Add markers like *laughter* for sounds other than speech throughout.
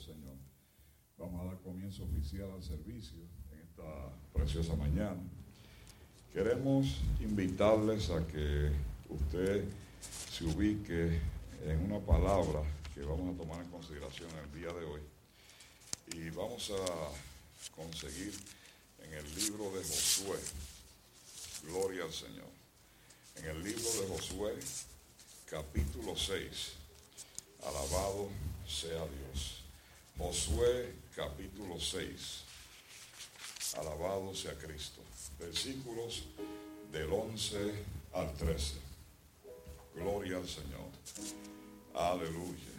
Señor. Vamos a dar comienzo oficial al servicio en esta preciosa mañana. Queremos invitarles a que usted se ubique en una palabra que vamos a tomar en consideración el día de hoy. Y vamos a conseguir en el libro de Josué. Gloria al Señor. En el libro de Josué, capítulo 6. Alabado sea Dios. Josué capítulo 6. Alabado sea Cristo. Versículos del 11 al 13. Gloria al Señor. Aleluya.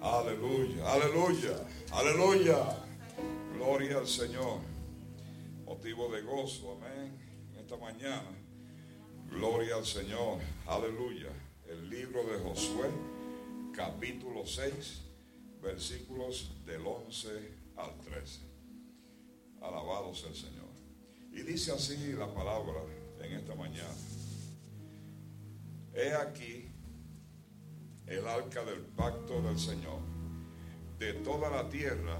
Aleluya. Aleluya. Aleluya. Gloria al Señor. Motivo de gozo. Amén. esta mañana. Gloria al Señor. Aleluya. El libro de Josué capítulo 6, versículos del 11 al 13. Alabado sea el Señor. Y dice así la palabra en esta mañana. He aquí el arca del pacto del Señor. De toda la tierra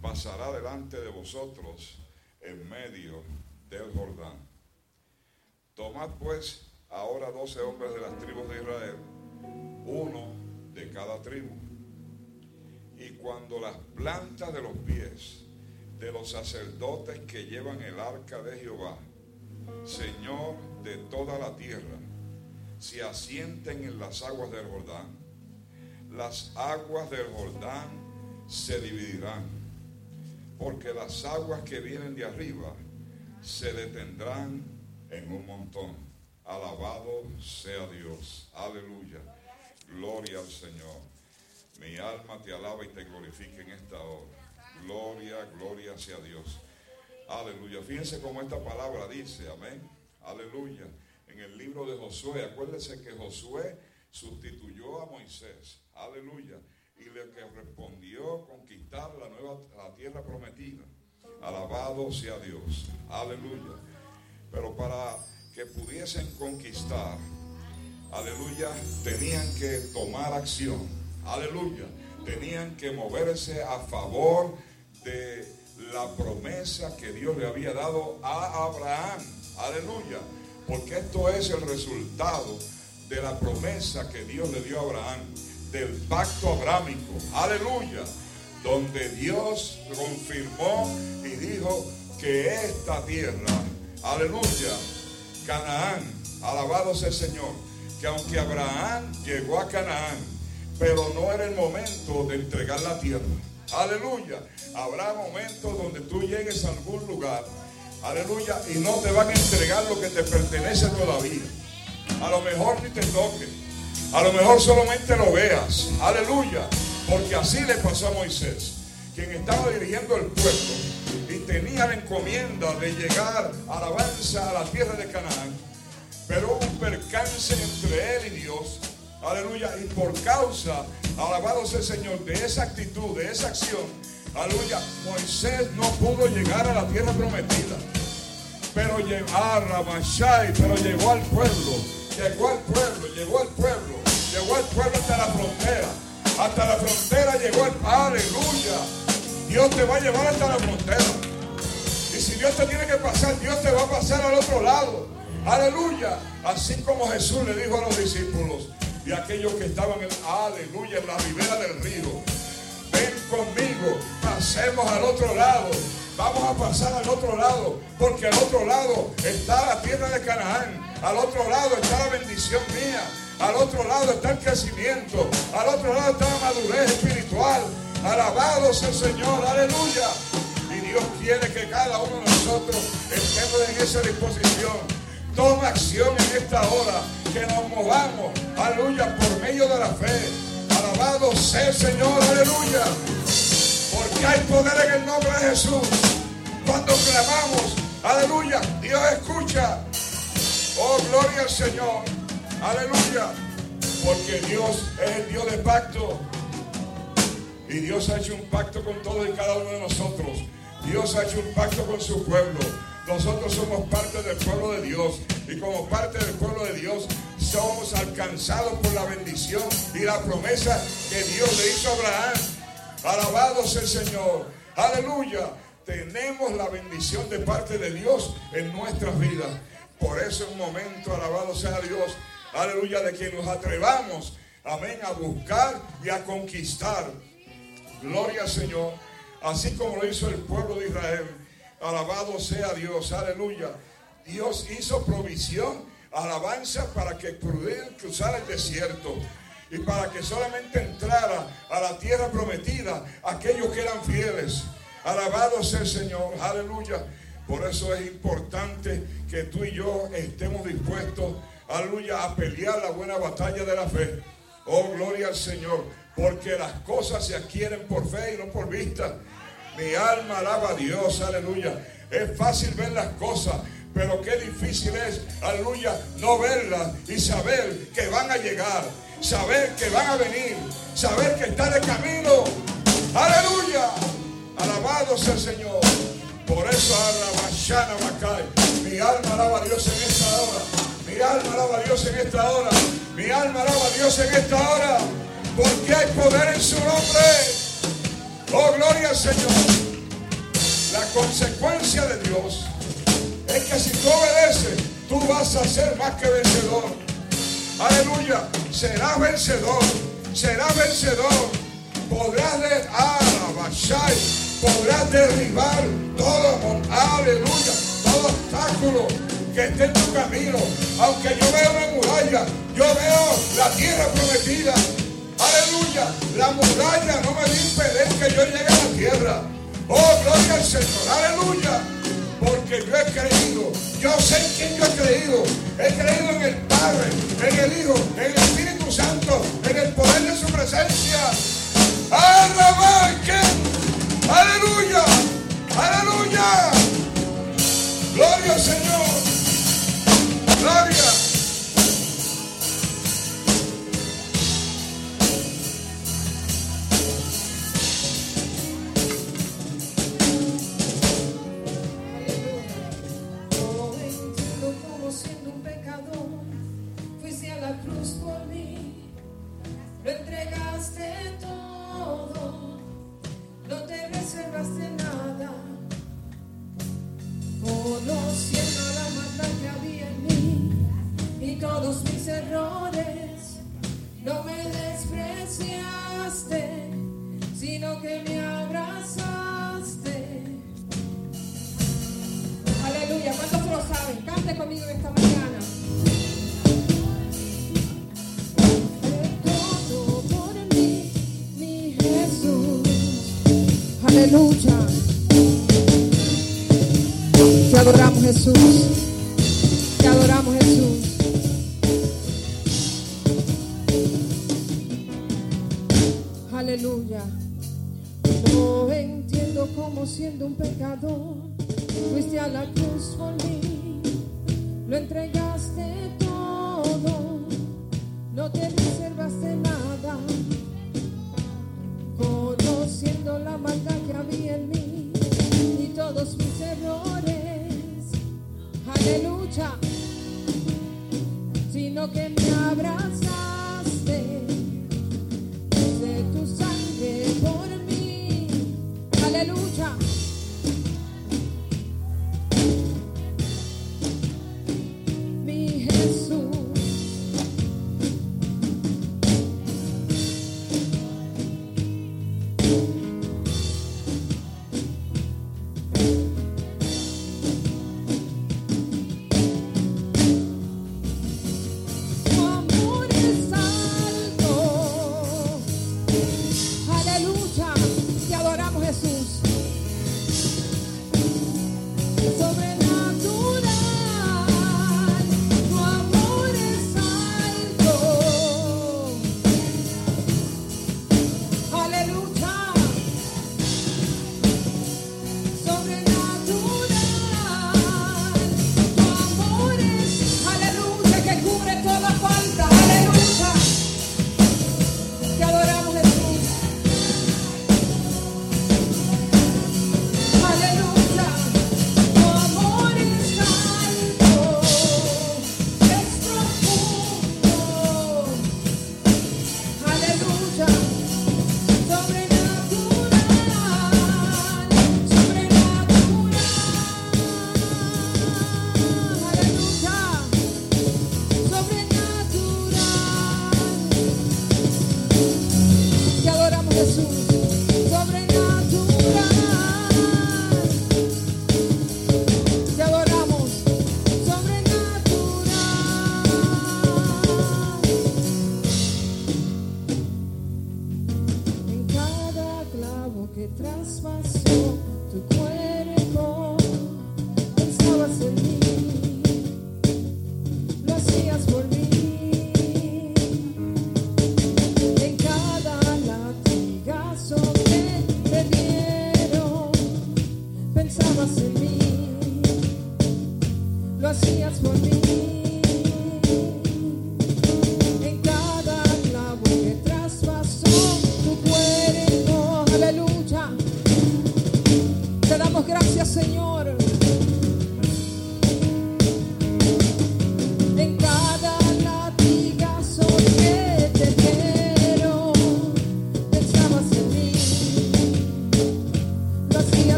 pasará delante de vosotros en medio del Jordán. Tomad pues ahora doce hombres de las tribus de Israel, uno de cada tribu. Y cuando las plantas de los pies de los sacerdotes que llevan el arca de Jehová, Señor de toda la tierra, se asienten en las aguas del Jordán, las aguas del Jordán se dividirán, porque las aguas que vienen de arriba se detendrán en un montón. Alabado sea Dios. Aleluya. Gloria al Señor. Mi alma te alaba y te glorifica en esta hora. Gloria, gloria sea Dios. Aleluya. Fíjense cómo esta palabra dice, amén. Aleluya. En el libro de Josué, acuérdense que Josué sustituyó a Moisés. Aleluya. Y le que respondió conquistar la nueva la tierra prometida. Alabado sea Dios. Aleluya. Pero para que pudiesen conquistar, aleluya, tenían que tomar acción, aleluya, tenían que moverse a favor de la promesa que Dios le había dado a Abraham, aleluya, porque esto es el resultado de la promesa que Dios le dio a Abraham, del pacto abrámico, aleluya, donde Dios confirmó y dijo que esta tierra, aleluya, Canaán, alabado sea el Señor, que aunque Abraham llegó a Canaán, pero no era el momento de entregar la tierra. Aleluya. Habrá momentos donde tú llegues a algún lugar, aleluya, y no te van a entregar lo que te pertenece todavía. A lo mejor ni te toque. A lo mejor solamente lo veas. Aleluya. Porque así le pasó a Moisés, quien estaba dirigiendo el pueblo y tenía la encomienda de llegar alabanza a la tierra de Canaán pero hubo un percance entre él y Dios. Aleluya. Y por causa, alabado sea el Señor, de esa actitud, de esa acción, aleluya, Moisés no pudo llegar a la tierra prometida. Pero llegó a Ramashai, pero llegó al pueblo. Llegó al pueblo, llegó al pueblo. Llegó al pueblo hasta la frontera. Hasta la frontera llegó el aleluya. Dios te va a llevar hasta la frontera. Y si Dios te tiene que pasar, Dios te va a pasar al otro lado. Aleluya. Así como Jesús le dijo a los discípulos y aquellos que estaban en, aleluya, en la ribera del río. Ven conmigo, pasemos al otro lado. Vamos a pasar al otro lado, porque al otro lado está la tierra de Canaán. Al otro lado está la bendición mía. Al otro lado está el crecimiento. Al otro lado está la madurez espiritual. Alabado sea el Señor. Aleluya. Y Dios quiere que cada uno de nosotros estemos en esa disposición Toma acción en esta hora. Que nos movamos. Aleluya. Por medio de la fe. Alabado sea el Señor. Aleluya. Porque hay poder en el nombre de Jesús. Cuando clamamos. Aleluya. Dios escucha. Oh, gloria al Señor. Aleluya. Porque Dios es el Dios de pacto. Y Dios ha hecho un pacto con todos y cada uno de nosotros. Dios ha hecho un pacto con su pueblo. Nosotros somos parte del pueblo de Dios y como parte del pueblo de Dios somos alcanzados por la bendición y la promesa que Dios le hizo a Abraham. Alabado sea el Señor. Aleluya. Tenemos la bendición de parte de Dios en nuestras vidas. Por eso en un momento, alabado sea Dios. Aleluya, de que nos atrevamos, amén, a buscar y a conquistar. Gloria al Señor. Así como lo hizo el pueblo de Israel. Alabado sea Dios. Aleluya. Dios hizo provisión, alabanza para que pudieran cruzar el desierto y para que solamente entrara a la tierra prometida aquellos que eran fieles. Alabado sea el Señor, aleluya. Por eso es importante que tú y yo estemos dispuestos, aleluya, a pelear la buena batalla de la fe. Oh, gloria al Señor, porque las cosas se adquieren por fe y no por vista. Mi alma alaba a Dios, aleluya. Es fácil ver las cosas, pero qué difícil es, aleluya, no verlas y saber que van a llegar, saber que van a venir, saber que está de camino. Aleluya. Alabado sea el Señor. Por eso Shana Macay. Mi alma alaba a Dios en esta hora. Mi alma alaba a Dios en esta hora. Mi alma alaba a Dios en esta hora. Porque hay poder en su nombre. Oh, gloria al Señor. La consecuencia de Dios es que si tú obedeces, tú vas a ser más que vencedor. Aleluya. Serás vencedor. Serás vencedor. Podrás de alabar, podrás derribar todo, aleluya, todo obstáculo que esté en tu camino. Aunque yo veo una muralla, yo veo la tierra prometida. Aleluya, la muralla no me va a impedir que yo llegue a la tierra. Oh, gloria al Señor, aleluya. Porque yo he creído, yo sé en quién yo he creído. He creído en el Padre, en el Hijo, en el Espíritu Santo, en el poder de su presencia. Aleluya. Aleluya. Gloria al Señor. Gloria.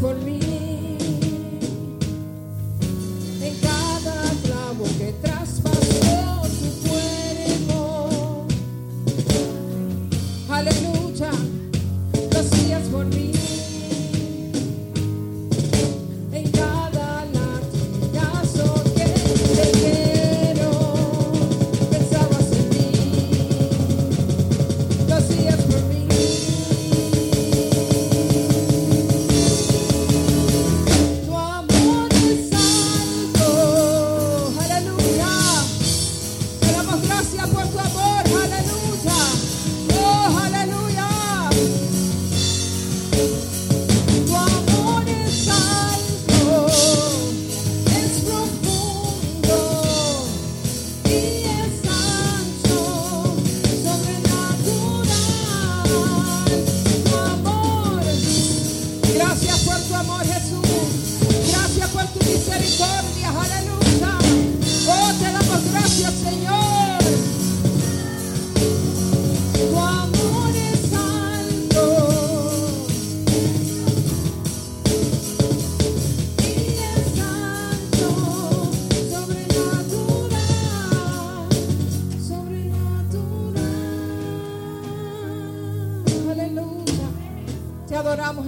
con mi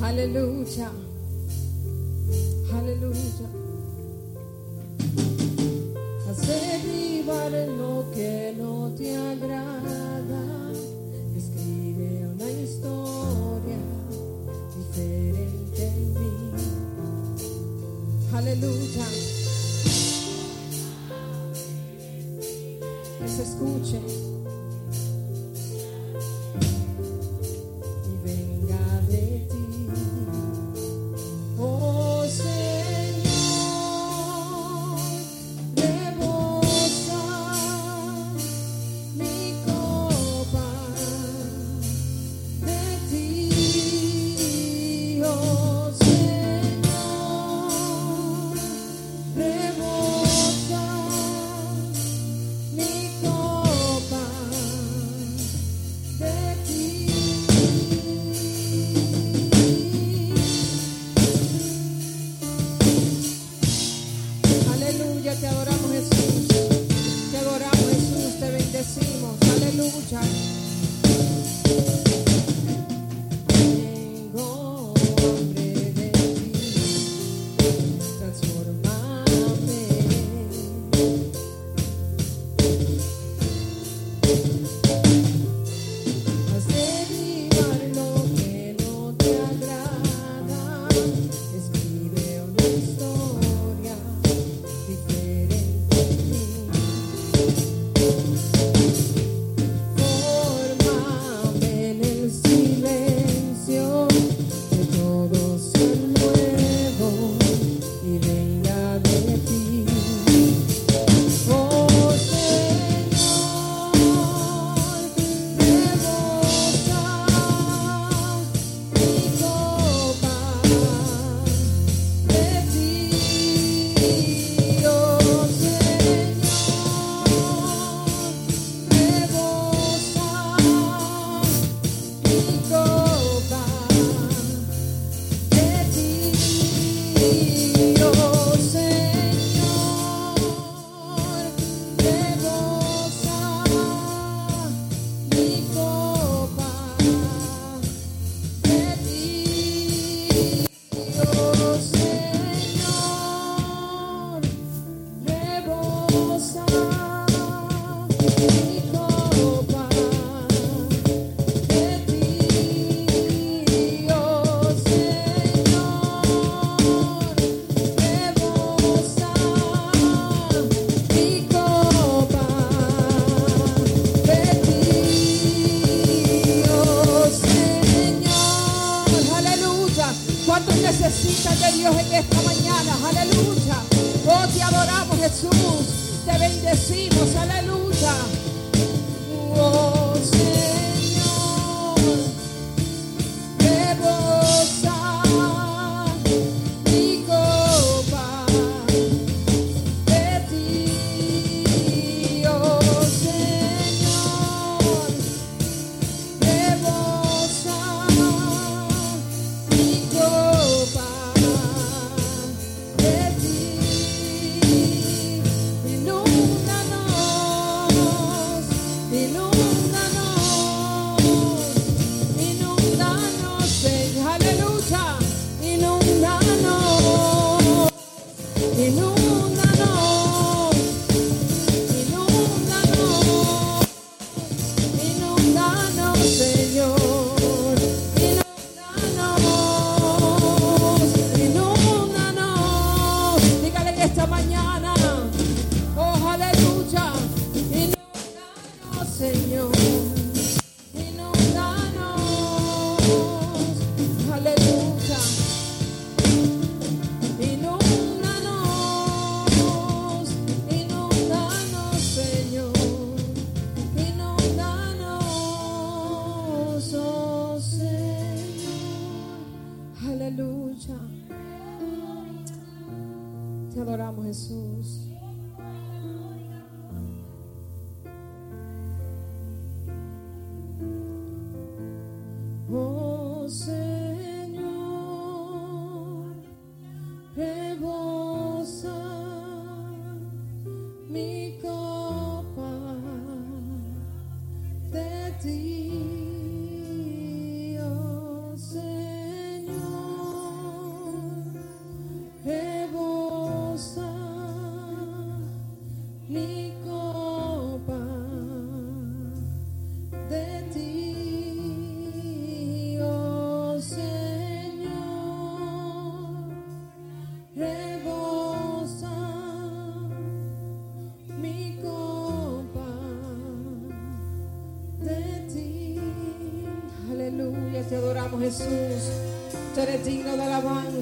Aleluya. Aleluya. Hace vivar lo que no te agrada. Escribe una historia diferente en mí. Aleluya. Que se escuche.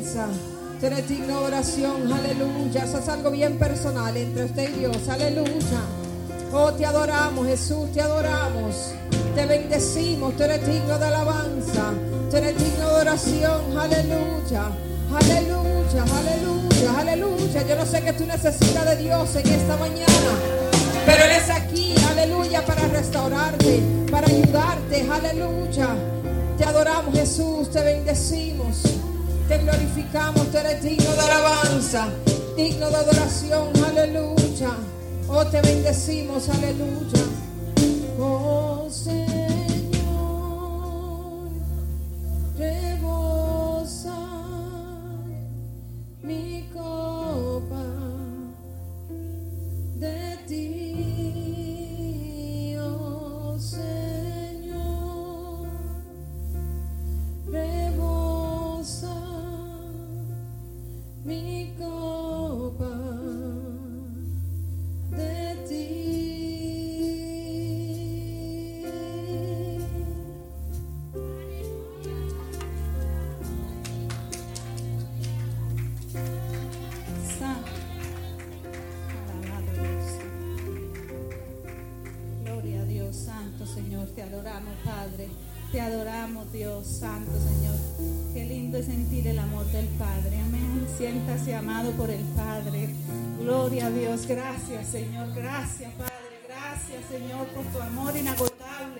Alabanza. Digno de oración. Aleluya. Eso es algo bien personal entre usted y Dios. Aleluya. Oh, te adoramos, Jesús. Te adoramos. Te bendecimos. Tú digno de alabanza. Tú eres digno de oración. Aleluya. Aleluya. Aleluya. Aleluya. Yo no sé qué tú necesitas de Dios en esta mañana. Pero Él es aquí, aleluya, para restaurarte, para ayudarte, aleluya. Te adoramos Jesús, te bendecimos, glorificamos, tú eres digno de alabanza, digno de adoración, aleluya. Oh, te bendecimos, aleluya.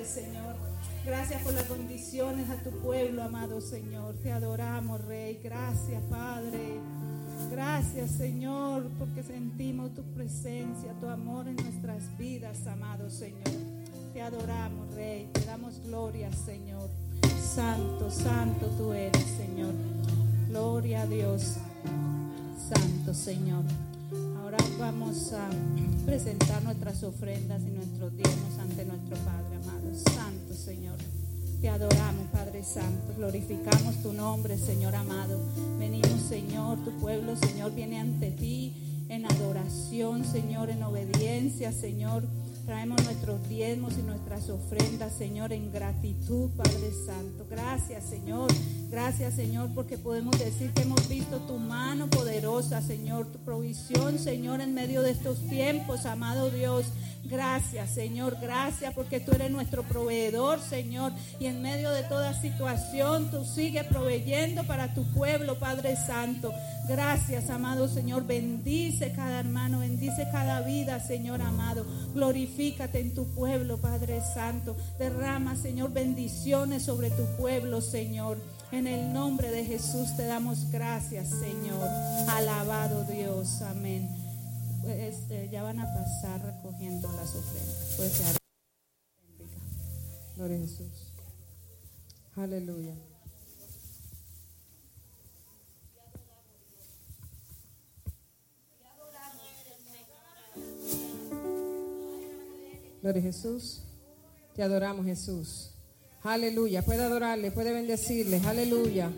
Señor. Gracias por las condiciones a tu pueblo, amado Señor. Te adoramos, Rey. Gracias, Padre. Gracias, Señor, porque sentimos tu presencia, tu amor en nuestras vidas, amado Señor. Te adoramos, Rey. Te damos gloria, Señor. Santo, santo tú eres, Señor. Gloria a Dios. Santo, Señor. Ahora vamos a presentar nuestras ofrendas y nuestros diezmos ante Santo. Glorificamos tu nombre, Señor amado. Venimos, Señor, tu pueblo, Señor, viene ante ti en adoración, Señor, en obediencia, Señor. Traemos nuestros diezmos y nuestras ofrendas, Señor, en gratitud, Padre Santo. Gracias, Señor. Gracias, Señor, porque podemos decir que hemos visto tu mano poderosa, Señor, tu provisión, Señor, en medio de estos tiempos, amado Dios. Gracias, Señor. Gracias porque tú eres nuestro proveedor, Señor. Y en medio de toda situación, tú sigues proveyendo para tu pueblo, Padre Santo. Gracias, amado Señor. Bendice cada hermano, bendice cada vida, Señor amado. Glorifícate en tu pueblo, Padre Santo. Derrama, Señor, bendiciones sobre tu pueblo, Señor. En el nombre de Jesús te damos gracias, Señor. Alabado Dios. Amén. Eh, ya van a pasar recogiendo las ofrendas. Pues ya. Gloria a Jesús. Aleluya. Gloria a Jesús. Te adoramos, Jesús. Aleluya. Puede adorarle, puede bendecirle. Aleluya.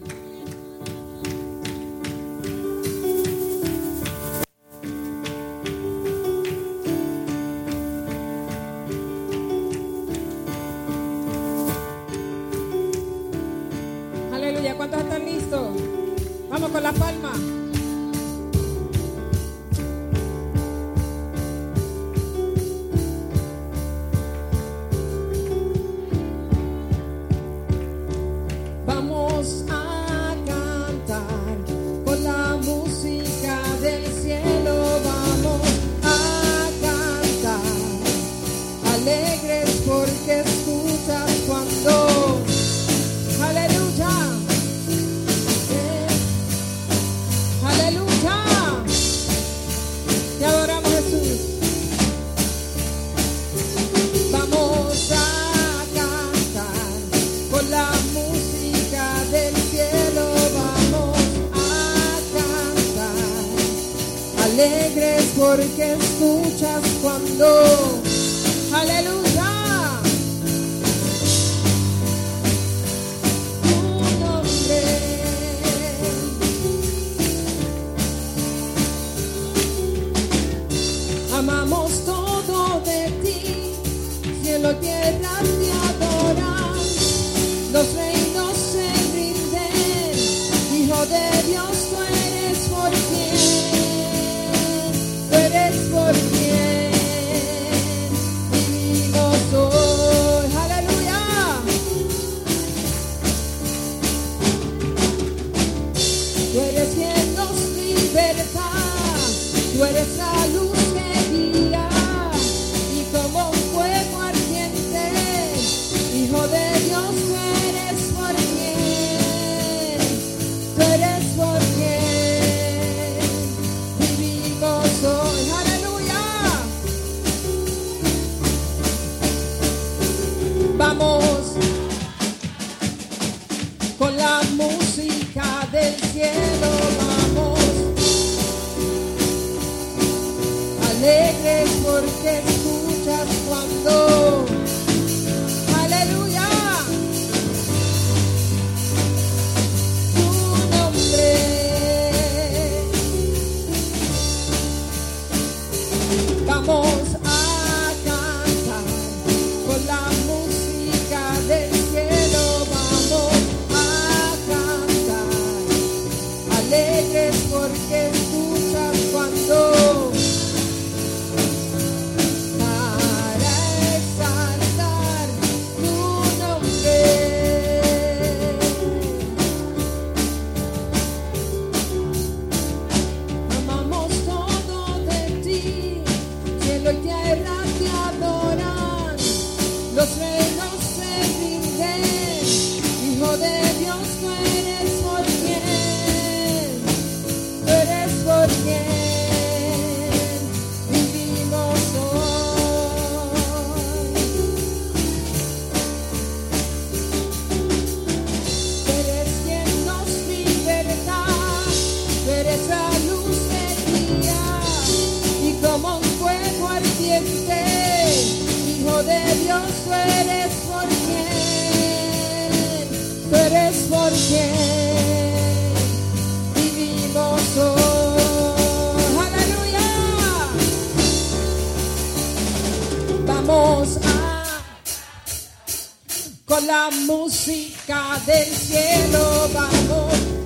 La música del cielo vamos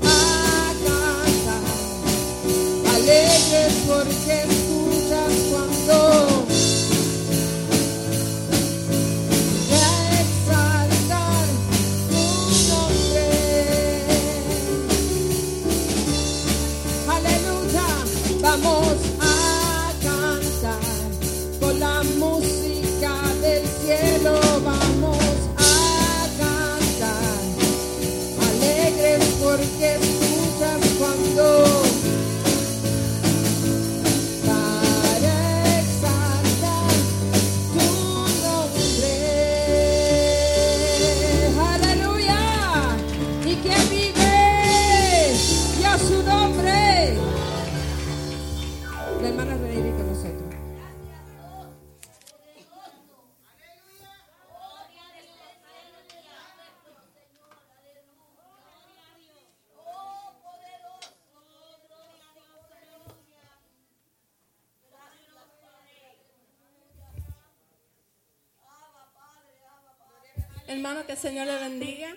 Hermano, que el Señor le bendiga.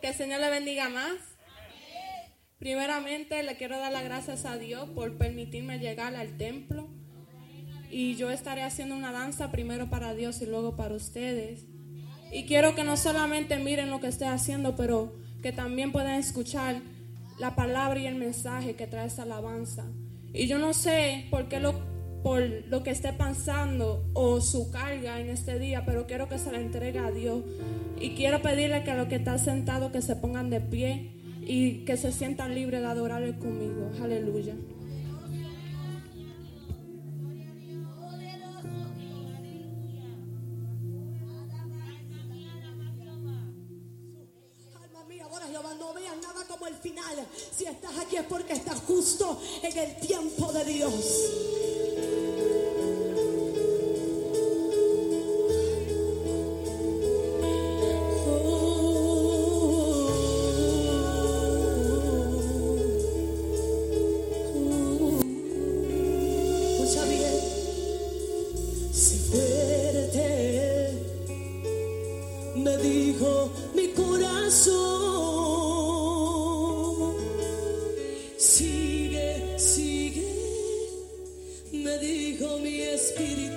Que el Señor le bendiga más. Primeramente le quiero dar las gracias a Dios por permitirme llegar al templo. Y yo estaré haciendo una danza primero para Dios y luego para ustedes. Y quiero que no solamente miren lo que estoy haciendo, pero que también puedan escuchar la palabra y el mensaje que trae esta alabanza. Y yo no sé por qué lo, por lo que esté pasando o su carga en este día, pero quiero que se la entregue a Dios. Y quiero pedirle que a los que están sentados que se pongan de pie y que se sientan libres de adorarle conmigo. Aleluya. No veas nada como el final. Si estás aquí es porque estás justo en el tiempo de Dios. Me dijo mi corazón. Sigue, sigue, me dijo mi espíritu.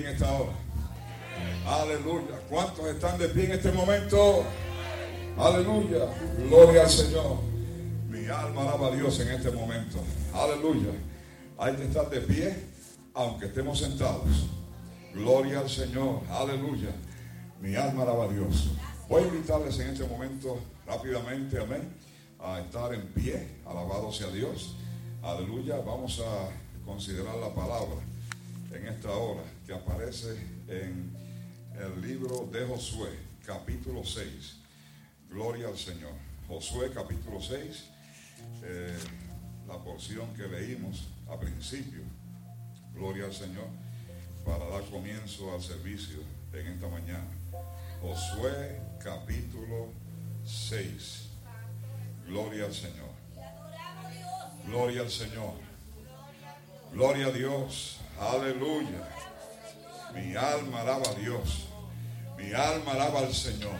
En esta hora? Aleluya. ¿Cuántos están de pie en este momento? Aleluya. Gloria al Señor. Mi alma alaba a Dios en este momento. Aleluya. Hay que estar de pie aunque estemos sentados. Gloria al Señor. Aleluya. Mi alma alaba a Dios. Voy a invitarles en este momento rápidamente, amén, a estar en pie. Alabado sea Dios. Aleluya, vamos a considerar la palabra en esta hora que aparece en el libro de Josué, capítulo 6. Gloria al Señor. Josué, capítulo 6, eh, la porción que leímos a principio. Gloria al Señor, para dar comienzo al servicio en esta mañana. Josué, capítulo 6. Gloria al Señor. Gloria al Señor. Gloria a Dios. Aleluya. Mi alma alaba a Dios. Mi alma alaba al Señor.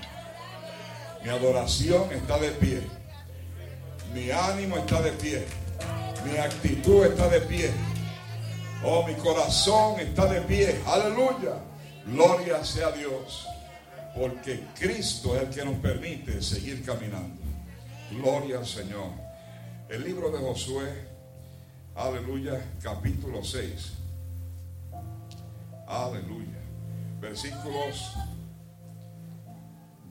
Mi adoración está de pie. Mi ánimo está de pie. Mi actitud está de pie. Oh, mi corazón está de pie. Aleluya. Gloria sea Dios. Porque Cristo es el que nos permite seguir caminando. Gloria al Señor. El libro de Josué, aleluya, capítulo 6. Aleluya. Versículos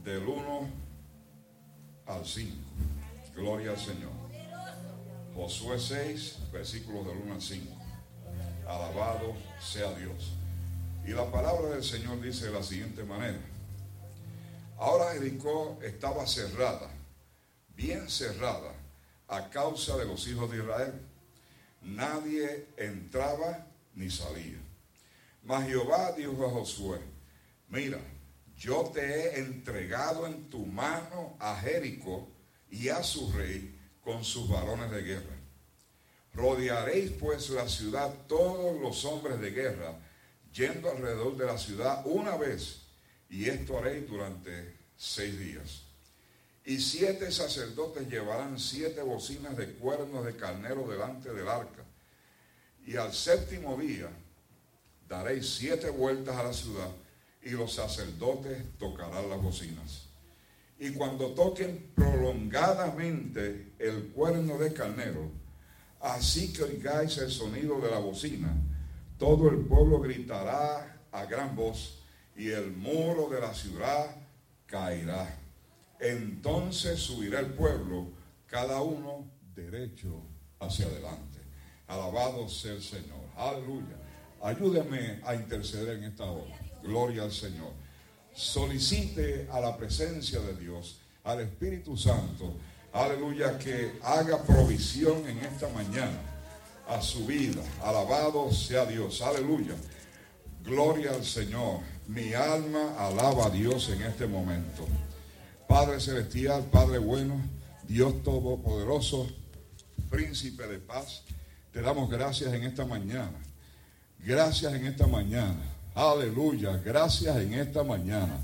del 1 al 5. Gloria al Señor. Josué 6, versículos del 1 al 5. Alabado sea Dios. Y la palabra del Señor dice de la siguiente manera. Ahora Jericó estaba cerrada, bien cerrada a causa de los hijos de Israel. Nadie entraba ni salía. Mas Jehová dijo a Josué, mira, yo te he entregado en tu mano a Jericó y a su rey con sus varones de guerra. Rodearéis pues la ciudad todos los hombres de guerra, yendo alrededor de la ciudad una vez, y esto haréis durante seis días. Y siete sacerdotes llevarán siete bocinas de cuernos de carnero delante del arca. Y al séptimo día daréis siete vueltas a la ciudad y los sacerdotes tocarán las bocinas. Y cuando toquen prolongadamente el cuerno de carnero, así que oigáis el sonido de la bocina, todo el pueblo gritará a gran voz y el muro de la ciudad caerá entonces subirá el pueblo, cada uno derecho hacia adelante. Alabado sea el Señor. Aleluya. Ayúdeme a interceder en esta hora. Gloria al Señor. Solicite a la presencia de Dios, al Espíritu Santo, aleluya, que haga provisión en esta mañana a su vida. Alabado sea Dios, aleluya. Gloria al Señor. Mi alma alaba a Dios en este momento. Padre Celestial, Padre bueno, Dios Todopoderoso, Príncipe de paz, te damos gracias en esta mañana. Gracias en esta mañana. Aleluya, gracias en esta mañana.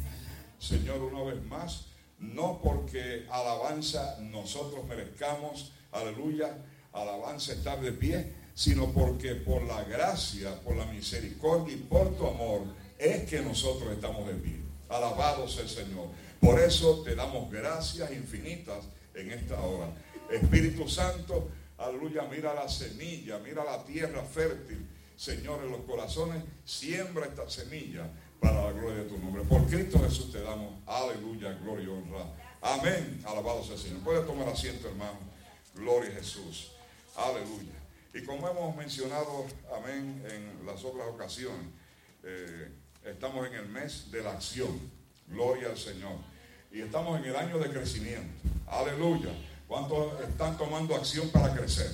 Señor, una vez más, no porque alabanza nosotros merezcamos, aleluya, alabanza estar de pie, sino porque por la gracia, por la misericordia y por tu amor es que nosotros estamos de pie. Alabado sea el Señor. Por eso te damos gracias infinitas en esta hora. Espíritu Santo, aleluya, mira la semilla, mira la tierra fértil. Señor, en los corazones, siembra esta semilla para la gloria de tu nombre. Por Cristo Jesús te damos, aleluya, gloria y honra. Amén. Alabado sea el Señor. Puede tomar asiento, hermano. Gloria a Jesús. Aleluya. Y como hemos mencionado, amén, en las otras ocasiones, eh, estamos en el mes de la acción. Gloria al Señor. Y estamos en el año de crecimiento. Aleluya. ¿Cuántos están tomando acción para crecer?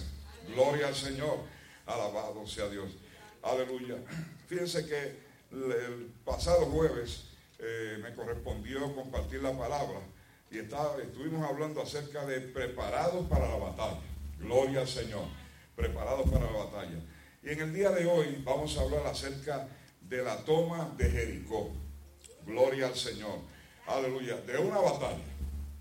Gloria al Señor. Alabado sea Dios. Aleluya. Fíjense que el pasado jueves eh, me correspondió compartir la palabra y estuvimos hablando acerca de preparados para la batalla. Gloria al Señor. Preparados para la batalla. Y en el día de hoy vamos a hablar acerca de la toma de Jericó. Gloria al Señor. Aleluya. De una batalla.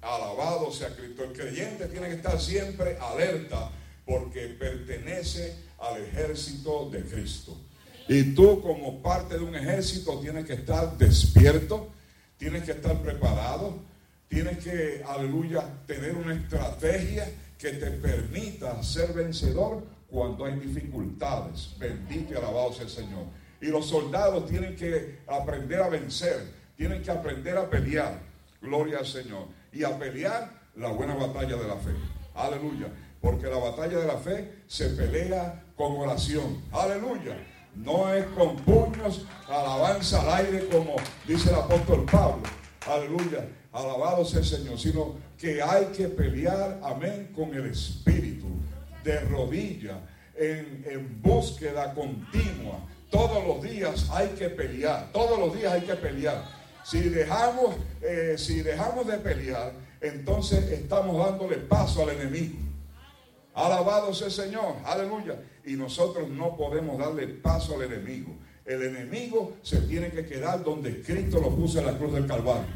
Alabado sea Cristo. El creyente tiene que estar siempre alerta porque pertenece al ejército de Cristo. Y tú como parte de un ejército tienes que estar despierto, tienes que estar preparado, tienes que, aleluya, tener una estrategia que te permita ser vencedor cuando hay dificultades. Bendito y alabado sea el Señor. Y los soldados tienen que aprender a vencer, tienen que aprender a pelear. Gloria al Señor. Y a pelear la buena batalla de la fe. Aleluya. Porque la batalla de la fe se pelea con oración. Aleluya. No es con puños, alabanza al aire como dice el apóstol Pablo. Aleluya. Alabado sea el Señor. Sino que hay que pelear, amén, con el Espíritu. De rodilla, en, búsqueda continua. Todos los días hay que pelear. Todos los días hay que pelear. Si dejamos, eh, si dejamos de pelear, entonces estamos dándole paso al enemigo. Alabado sea el Señor, aleluya. Y nosotros no podemos darle paso al enemigo. El enemigo se tiene que quedar donde Cristo lo puso en la cruz del Calvario.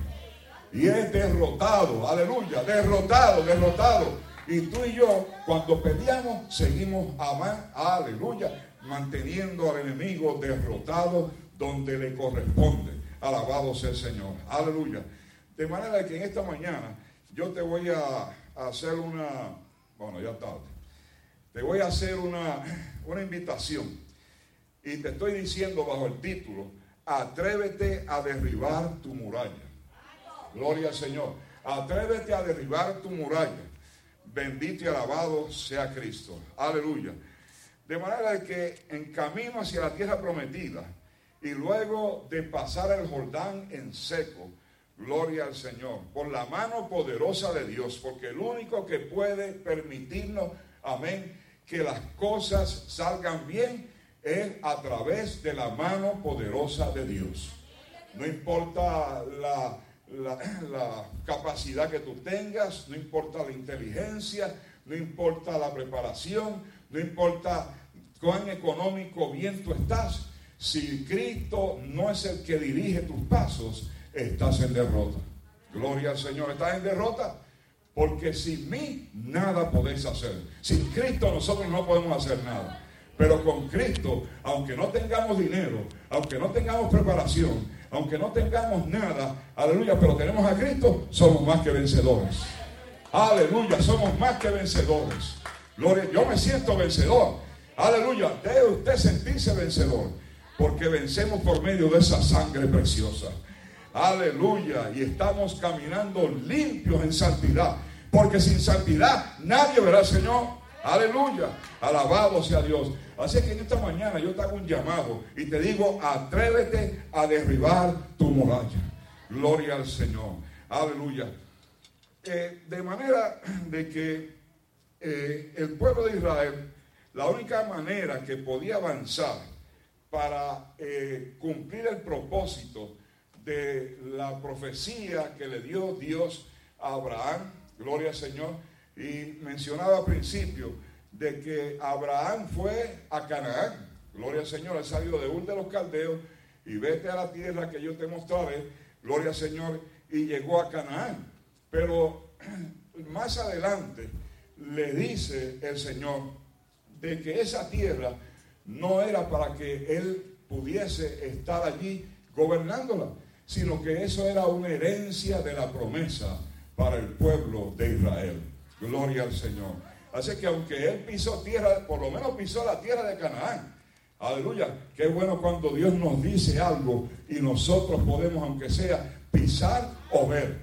Y es derrotado, aleluya, derrotado, derrotado. Y tú y yo, cuando peleamos, seguimos amando, aleluya, manteniendo al enemigo derrotado donde le corresponde. Alabado sea el Señor, aleluya. De manera que en esta mañana yo te voy a hacer una, bueno, ya tarde, te voy a hacer una, una invitación. Y te estoy diciendo bajo el título, atrévete a derribar tu muralla. Gloria al Señor. Atrévete a derribar tu muralla. Bendito y alabado sea Cristo. Aleluya. De manera que en camino hacia la tierra prometida y luego de pasar el Jordán en seco, gloria al Señor, por la mano poderosa de Dios, porque el único que puede permitirnos, amén, que las cosas salgan bien es a través de la mano poderosa de Dios. No importa la, la, *clears throat* capacidad que tú tengas, no importa la inteligencia, no importa la preparación, no importa cuán económico bien tú estás, si Cristo no es el que dirige tus pasos, estás en derrota. Gloria al Señor, estás en derrota. Porque sin mí nada podéis hacer. Sin Cristo nosotros no podemos hacer nada. Pero con Cristo, aunque no tengamos dinero, aunque no tengamos preparación, aunque no tengamos nada, aleluya, pero tenemos a Cristo, somos más que vencedores. Aleluya, somos más que vencedores. Gloria, yo me siento vencedor. Aleluya, debe usted sentirse vencedor, porque vencemos por medio de esa sangre preciosa. Aleluya, y estamos caminando limpios en santidad, porque sin santidad nadie verá al Señor. Aleluya, alabado sea Dios. Así que en esta mañana yo te hago un llamado y te digo, atrévete a derribar tu muralla. Gloria al Señor. Aleluya. Eh, de manera de que eh, el pueblo de Israel, la única manera que podía avanzar para eh, cumplir el propósito de la profecía que le dio Dios a Abraham, gloria al Señor, y mencionaba al principio de que Abraham fue a Canaán, gloria al Señor, ha salido de un de los caldeos y vete a la tierra que yo te mostraré, gloria al Señor, y llegó a Canaán. Pero *clears throat* más adelante le dice el Señor de que esa tierra no era para que él pudiese estar allí gobernándola, sino que eso era una herencia de la promesa para el pueblo de Israel. Gloria al Señor. Así que aunque él pisó tierra, por lo menos pisó la tierra de Canaán. Aleluya. Qué bueno cuando Dios nos dice algo y nosotros podemos, aunque sea, pisar o ver.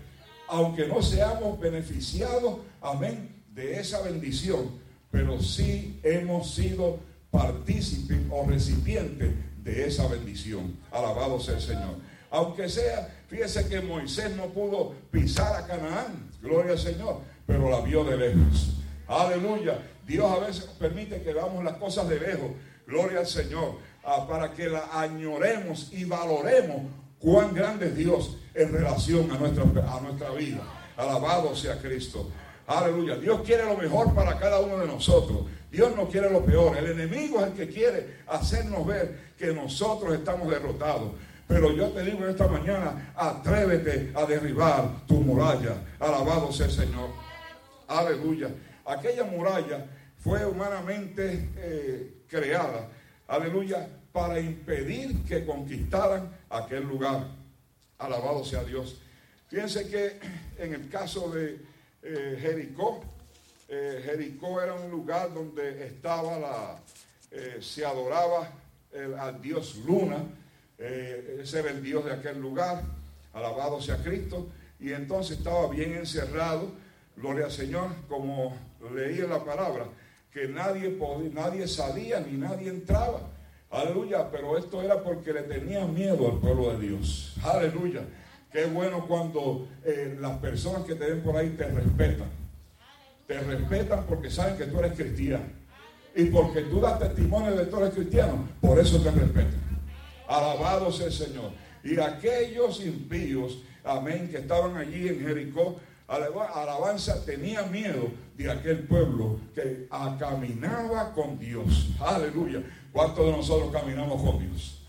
Aunque no seamos beneficiados, amén, de esa bendición, pero sí hemos sido partícipes o recipientes de esa bendición. Alabado sea el Señor. Aunque sea, fíjese que Moisés no pudo pisar a Canaán, gloria al Señor, pero la vio de lejos. Aleluya. Dios a veces permite que veamos las cosas de lejos, gloria al Señor, ah, para que la añoremos y valoremos cuán grande es Dios en relación a nuestra, a nuestra vida. Alabado sea Cristo. Aleluya. Dios quiere lo mejor para cada uno de nosotros. Dios no quiere lo peor. El enemigo es el que quiere hacernos ver que nosotros estamos derrotados. Pero yo te digo esta mañana, atrévete a derribar tu muralla. Alabado sea el Señor. Aleluya. Aquella muralla fue humanamente eh, creada. Aleluya. Para impedir que conquistaran aquel lugar. Alabado sea Dios. Fíjense que en el caso de eh, Jericó, eh, Jericó era un lugar donde estaba la, se adoraba al dios Luna eh, ese era el Dios de aquel lugar, alabado sea Cristo, y entonces estaba bien encerrado, gloria al Señor, como leía la palabra, que nadie, podía, nadie salía ni nadie entraba. Aleluya, pero esto era porque le tenían miedo al pueblo de Dios. Aleluya. Qué bueno cuando eh, las personas que te ven por ahí te respetan. Te respetan porque saben que tú eres cristiano. Y porque tú das testimonio de que tú eres cristiano, por eso te respetan. Alabado sea el Señor. Y aquellos impíos, amén, que estaban allí en Jericó, alabanza, tenía miedo de aquel pueblo que caminaba con Dios. Aleluya. ¿Cuántos de nosotros caminamos con Dios?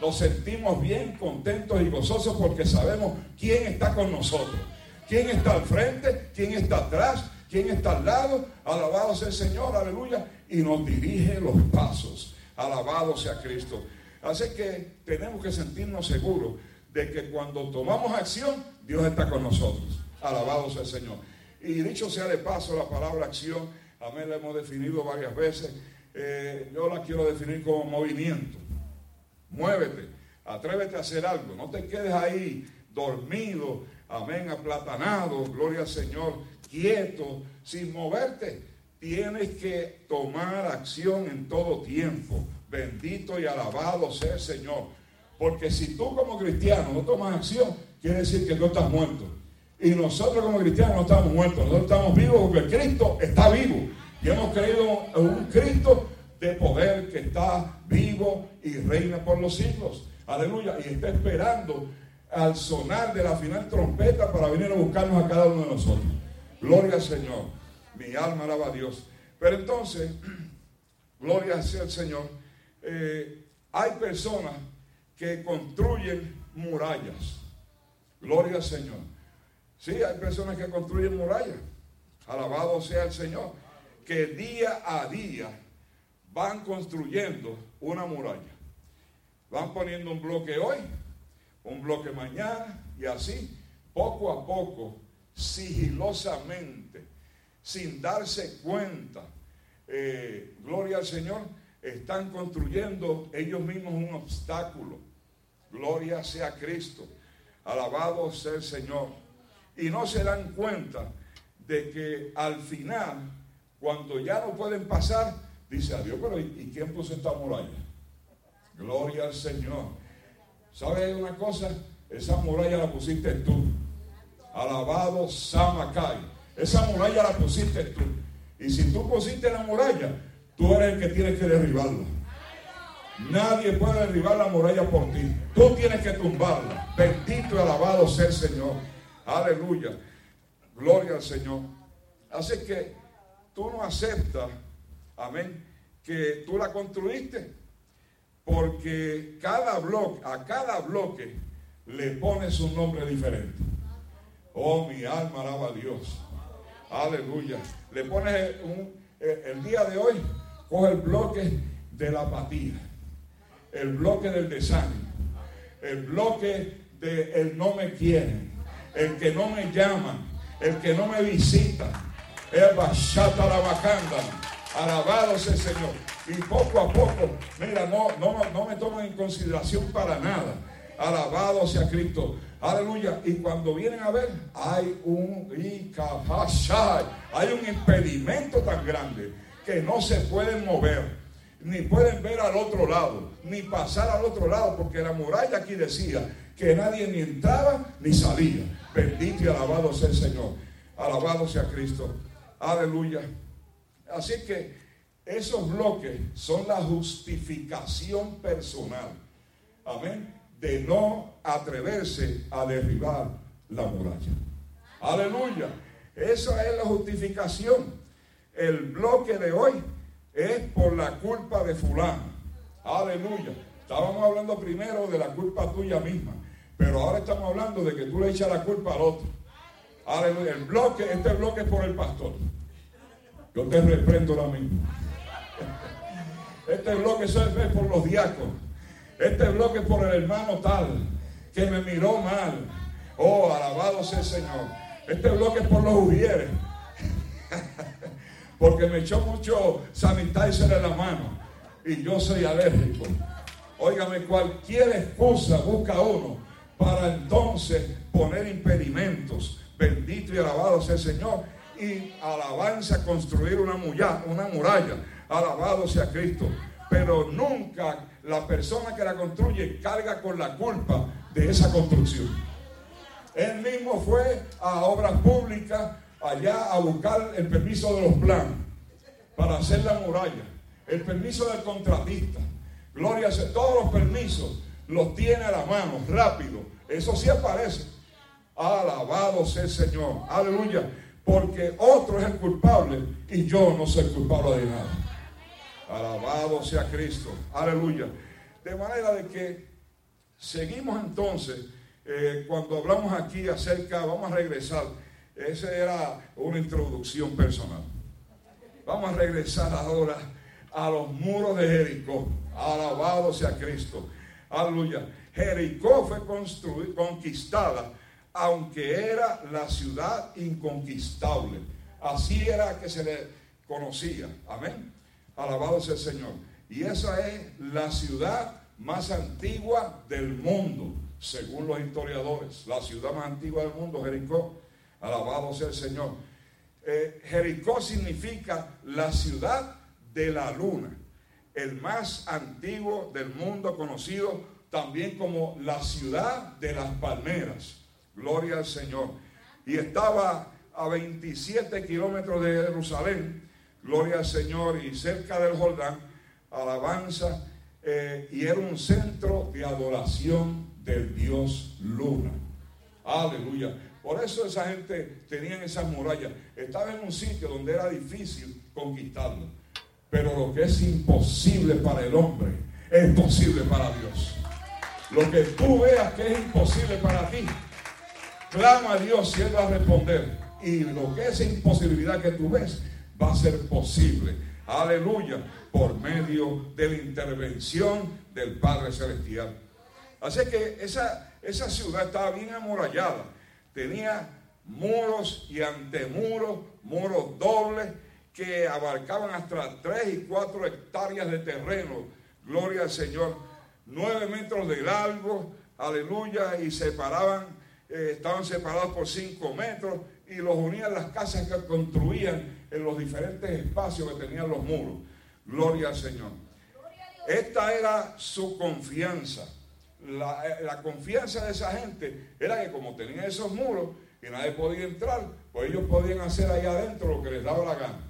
Nos sentimos bien contentos y gozosos porque sabemos quién está con nosotros. Quién está al frente, quién está atrás, quién está al lado. Alabado sea el Señor, aleluya. Y nos dirige los pasos. Alabado sea Cristo. Así que tenemos que sentirnos seguros de que cuando tomamos acción, Dios está con nosotros. Alabado sea el Señor. Y dicho sea de paso, la palabra acción, amén, la hemos definido varias veces. Eh, yo la quiero definir como movimiento. Muévete, atrévete a hacer algo. No te quedes ahí dormido, amén, aplatanado, gloria al Señor, quieto, sin moverte. Tienes que tomar acción en todo tiempo. Bendito y alabado sea el Señor. Porque si tú como cristiano no tomas acción, quiere decir que tú estás muerto. Y nosotros como cristianos no estamos muertos, nosotros estamos vivos porque Cristo está vivo. Y hemos creído en un Cristo de poder que está vivo y reina por los siglos. Aleluya. Y está esperando al sonar de la final trompeta para venir a buscarnos a cada uno de nosotros. Gloria al Señor. Mi alma alaba a Dios. Pero entonces, *clears throat* gloria sea el Señor. Eh, hay personas que construyen murallas. Gloria al Señor. Sí, hay personas que construyen murallas. Alabado sea el Señor. Que día a día van construyendo una muralla. Van poniendo un bloque hoy, un bloque mañana y así, poco a poco, sigilosamente, sin darse cuenta. Eh, gloria al Señor están construyendo ellos mismos un obstáculo. Gloria sea Cristo. Alabado sea el Señor. Y no se dan cuenta de que al final, cuando ya no pueden pasar, dice a Dios, pero ¿y, y quién puso esta muralla? Gloria al Señor. ¿Sabes una cosa? Esa muralla la pusiste tú. Alabado Samacay. Esa muralla la pusiste tú. Y si tú pusiste la muralla, tú eres el que tienes que derribarla. Nadie puede derribar la muralla por ti. Tú tienes que tumbarla. Bendito y alabado sea el Señor. Aleluya. Gloria al Señor. Así que tú no aceptas, amén, que tú la construiste. Porque cada bloque, a cada bloque le pones un nombre diferente. Oh, mi alma alaba a Dios. Aleluya. Le pones un, eh, el día de hoy, coge el bloque de la apatía, el bloque del desánimo, el bloque de el no me quieren, el que no me llama, el que no me visita. El bachata la bacanda. Alabado sea el Señor. Y poco a poco, mira, no, no, no me toman en consideración para nada. Alabado sea Cristo. Aleluya. Y cuando vienen a ver, hay un hay un impedimento tan grande que no se pueden mover, ni pueden ver al otro lado, ni pasar al otro lado, porque la muralla aquí decía que nadie ni entraba ni salía. Bendito y alabado sea el Señor. Alabado sea Cristo. Aleluya. Así que esos bloques son la justificación personal. Amén de no atreverse a derribar la muralla. Aleluya. Esa es la justificación. El bloque de hoy es por la culpa de fulano. Aleluya. Estábamos hablando primero de la culpa tuya misma, pero ahora estamos hablando de que tú le echas la culpa al otro. Aleluya. El bloque, este bloque es por el pastor. Yo te reprendo ahora mismo. Este bloque es por los diáconos. Este bloque por el hermano tal que me miró mal. Oh, alabado sea el Señor. Este bloque es por los ujieres. *laughs* Porque me echó mucho sanitizer en la mano. Y yo soy alérgico. Óigame, cualquier excusa busca uno para entonces poner impedimentos. Bendito y alabado sea el Señor. Y alabanza construir una muralla, una muralla. Alabado sea Cristo. Pero nunca la persona que la construye carga con la culpa de esa construcción. Él mismo fue a obras públicas allá a buscar el permiso de los planos para hacer la muralla, el permiso del contratista. Gloria a todos los permisos los tiene a la mano, rápido. Eso sí aparece. Alabado sea el Señor. Aleluya. Porque otro es el culpable y yo no soy culpable de nada. Alabado sea Cristo. Aleluya. De manera de que seguimos entonces, eh, cuando hablamos aquí acerca, vamos a regresar, esa era una introducción personal. Vamos a regresar ahora a los muros de Jericó. Alabado sea Cristo. Aleluya. Jericó fue construida, conquistada, aunque era la ciudad inconquistable. Así era que se le conocía. Amén. Alabado sea el Señor. Y esa es la ciudad más antigua del mundo, según los historiadores. La ciudad más antigua del mundo, Jericó. Alabado sea el Señor. Eh, Jericó significa la ciudad de la luna, el más antiguo del mundo conocido también como la ciudad de las palmeras. Gloria al Señor. Y estaba a 27 kilómetros de Jerusalén gloria al Señor, y cerca del Jordán, alabanza, eh, y era un centro de adoración del Dios Luna. Aleluya. Por eso esa gente tenía esas murallas. Estaba en un sitio donde era difícil conquistarlo. Pero lo que es imposible para el hombre es posible para Dios. Lo que tú veas que es imposible para ti, clama a Dios y Él va a responder. Y lo que es imposibilidad que tú ves, va a ser posible. Aleluya. Por medio de la intervención del Padre Celestial. Así que esa, esa ciudad estaba bien amurallada. Tenía muros y antemuros, muros dobles que abarcaban hasta 3 y 4 hectáreas de terreno. Gloria al Señor. 9 metros de largo, aleluya, y separaban, eh, estaban separados por 5 metros y los unían las casas que construían en los diferentes espacios que tenían los muros. Gloria al Señor. Esta era su confianza. La, eh, la confianza de esa gente era que como tenían esos muros y nadie podía entrar, pues ellos podían hacer ahí adentro lo que les daba la gana.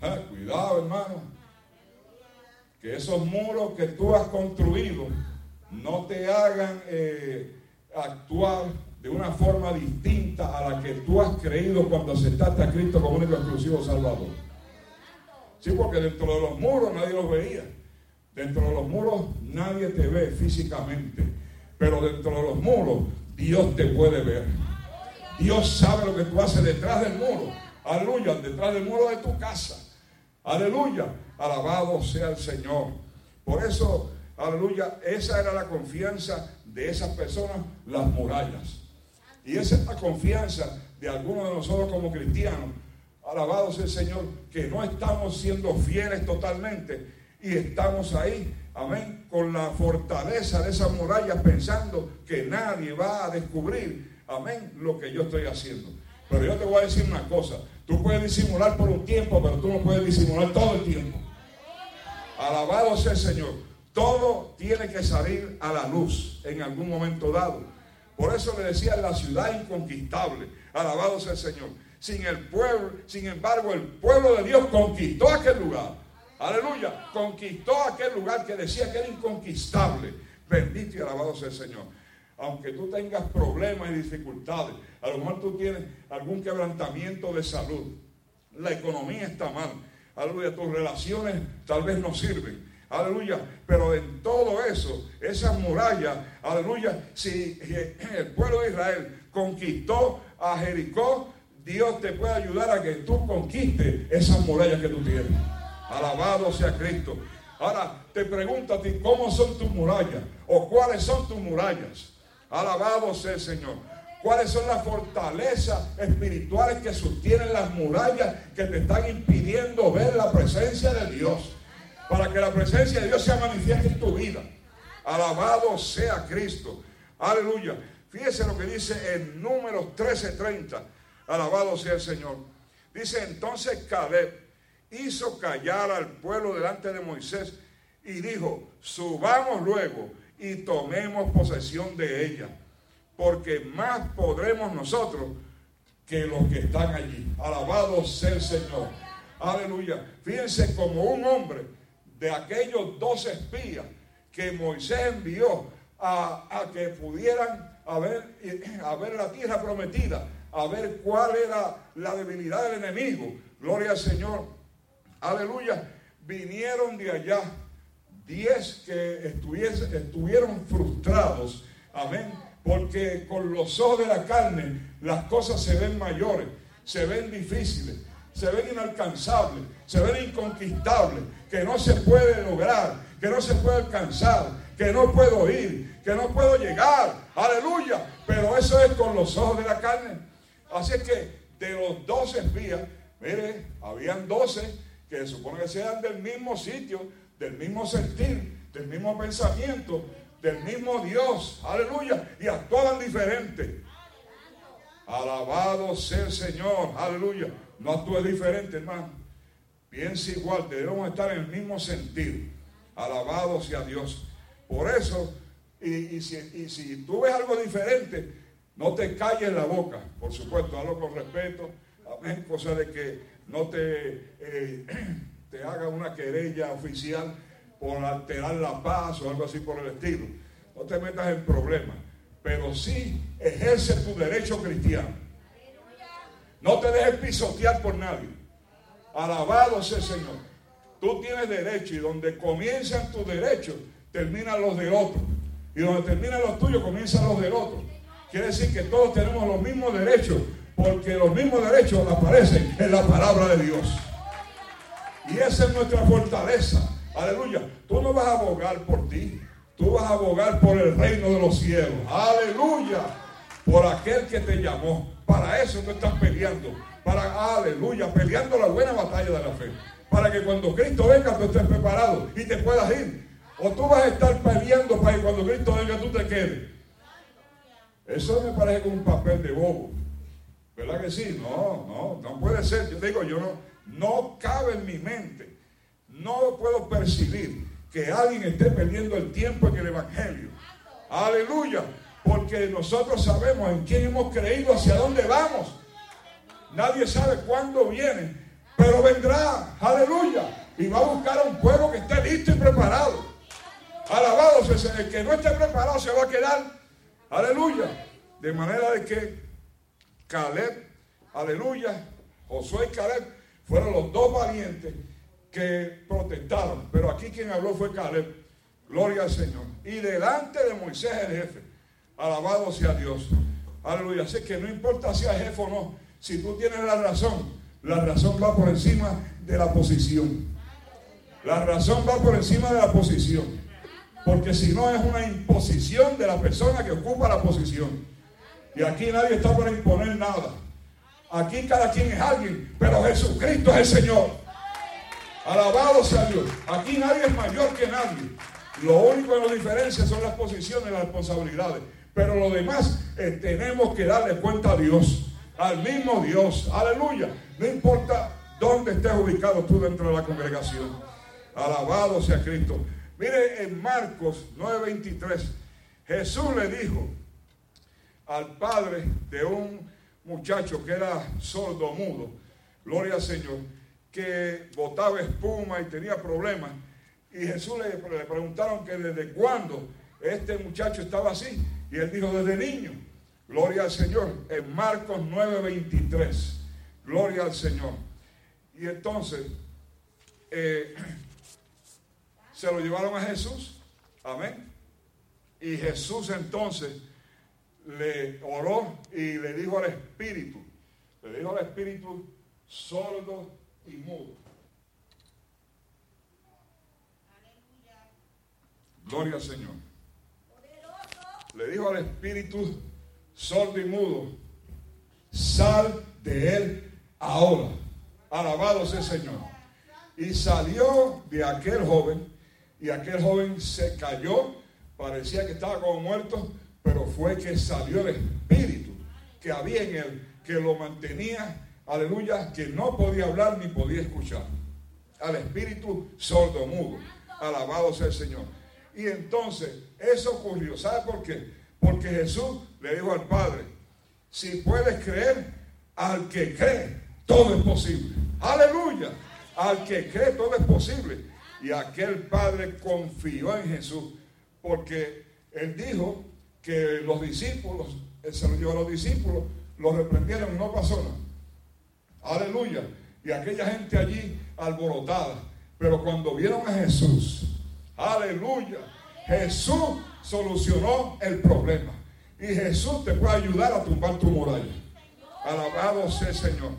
Ah, cuidado, hermano. Que esos muros que tú has construido no te hagan eh, actuar de una forma distinta a la que tú has creído cuando aceptaste a Cristo como único exclusivo Salvador. Sí, porque dentro de los muros nadie los veía. Dentro de los muros nadie te ve físicamente. Pero dentro de los muros Dios te puede ver. Dios sabe lo que tú haces detrás del muro. Aleluya, detrás del muro de tu casa. Aleluya, alabado sea el Señor. Por eso, aleluya, esa era la confianza de esas personas, las murallas. Y esa es la confianza de algunos de nosotros como cristianos. Alabado sea el Señor, que no estamos siendo fieles totalmente y estamos ahí, amén, con la fortaleza de esas murallas pensando que nadie va a descubrir, amén, lo que yo estoy haciendo. Pero yo te voy a decir una cosa, tú puedes disimular por un tiempo, pero tú no puedes disimular todo el tiempo. Alabado sea el Señor. Todo tiene que salir a la luz en algún momento dado. Por eso le decía la ciudad inconquistable. Alabado sea el Señor. Sin el pueblo, sin embargo, el pueblo de Dios conquistó aquel lugar. Aleluya. Conquistó aquel lugar que decía que era inconquistable. Bendito y alabado sea el Señor. Aunque tú tengas problemas y dificultades, a lo mejor tú tienes algún quebrantamiento de salud, la economía está mal, aleluya, tus relaciones tal vez no sirven, aleluya, pero en todo eso, esas murallas, aleluya, si el pueblo de Israel conquistó a Jericó, Dios te puede ayudar a que tú conquistes esas murallas que tú tienes. Alabado sea Cristo. Ahora te pregunto a ti, ¿cómo son tus murallas? ¿O cuáles son tus murallas? Alabado sea el Señor. ¿Cuáles son las fortalezas espirituales que sostienen las murallas que te están impidiendo ver la presencia de Dios? Para que la presencia de Dios sea manifiesta en tu vida. Alabado sea Cristo. Aleluya. Fíjese lo que dice en números 13:30. Alabado sea el Señor. Dice entonces Caleb hizo callar al pueblo delante de Moisés y dijo, subamos luego y tomemos posesión de ella, porque más podremos nosotros que los que están allí. Alabado sea el Señor. Aleluya. Fíjense como un hombre de aquellos dos espías que Moisés envió a, que pudieran a a ver la tierra prometida, a ver cuál era la debilidad del enemigo. Gloria al Señor aleluya, vinieron de allá diez que estuvieron frustrados, amén, porque con los ojos de la carne las cosas se ven mayores, se ven difíciles, se ven inalcanzables, se ven inconquistables, que no se puede lograr, que no se puede alcanzar, que no puedo ir, que no puedo llegar, aleluya, pero eso es con los ojos de la carne. Así que de los doce espías, mire, habían doce que se supone que sean del mismo sitio, del mismo sentir, del mismo pensamiento, del mismo Dios, aleluya, y actuaban diferente. Alabado sea el Señor, aleluya. No actúes diferente, hermano. Piensa igual, debemos estar en el mismo sentir. Alabado sea Dios. Por eso, y, si, y si tú ves algo diferente, no te calles la boca, por supuesto, hazlo con respeto. Amén. Cosa de que no te, eh, *clears throat* te haga una querella oficial por alterar la paz o algo así por el estilo. No te metas en problemas, pero sí ejerce tu derecho cristiano. No te dejes pisotear por nadie. Alabado sea el Señor. Tú tienes derecho y donde comienzan tus derechos, terminan los de otro. Y donde terminan los tuyos, comienzan los del otro. Quiere decir que todos tenemos los mismos derechos porque los mismos derechos aparecen en la palabra de Dios. Y esa es nuestra fortaleza. Aleluya. Tú no vas a abogar por ti. Tú vas a abogar por el reino de los cielos. Aleluya. Por aquel que te llamó. Para eso tú estás peleando. Para, aleluya, peleando la buena batalla de la fe. Para que cuando Cristo venga tú estés preparado y te puedas ir. O tú vas a estar peleando para que cuando Cristo venga tú te quedes. Eso me parece como un papel de bobo. ¿Verdad que sí? No, no, no puede ser. Yo digo, yo no, no cabe en mi mente, no puedo percibir que alguien esté perdiendo el tiempo en el Evangelio. Aleluya. Porque nosotros sabemos en quién hemos creído, hacia dónde vamos. Nadie sabe cuándo viene, pero vendrá. Aleluya. Y va a buscar a un pueblo que esté listo y preparado. Alabado el que no esté preparado se va a quedar. Aleluya. De manera de que Caleb, aleluya, Josué y Caleb fueron los dos valientes que protestaron. Pero aquí quien habló fue Caleb. Gloria al Señor. Y delante de Moisés el jefe. Alabado sea Dios. Aleluya. Así que no importa si es jefe o no. Si tú tienes la razón, la razón va por encima de la posición. La razón va por encima de la posición. Porque si no es una imposición de la persona que ocupa la posición. Y aquí nadie está para imponer nada. Aquí cada quien es alguien, pero Jesucristo es el Señor. Alabado sea Dios. Aquí nadie es mayor que nadie. Lo único que nos diferencia son las posiciones y las responsabilidades. Pero lo demás eh, tenemos que darle cuenta a Dios, al mismo Dios. Aleluya. No importa dónde estés ubicado tú dentro de la congregación. Alabado sea Cristo. Mire en Marcos 9:23, Jesús le dijo al padre de un muchacho que era sordo mudo, gloria al Señor, que botaba espuma y tenía problemas. Y Jesús le, preguntaron que desde cuándo este muchacho estaba así. Y él dijo, desde niño. Gloria al Señor. En Marcos 9:23. Gloria al Señor. Y entonces, eh, se lo llevaron a Jesús. Amén. Y Jesús entonces le oró y le dijo al Espíritu, le dijo al Espíritu sordo y mudo. Gloria al Señor. Le dijo al Espíritu sordo y mudo, sal de él ahora. Alabado sea el Señor. Y salió de aquel joven y aquel joven se cayó, parecía que estaba como muerto, pero fue que salió el espíritu que había en él, que lo mantenía, aleluya, que no podía hablar ni podía escuchar. Al espíritu sordo mudo. Alabado sea el Señor. Y entonces, eso ocurrió. ¿Sabe por qué? Porque Jesús le dijo al Padre, si puedes creer, al que cree, todo es posible. Aleluya. Al que cree, todo es posible. Y aquel Padre confió en Jesús, porque él dijo que los discípulos, él se lo dio a los discípulos, los reprendieron no pasó nada. Aleluya. Y aquella gente allí alborotada. Pero cuando vieron a Jesús, aleluya, Jesús solucionó el problema. Y Jesús te puede ayudar a tumbar tu muralla. Alabado sea el Señor.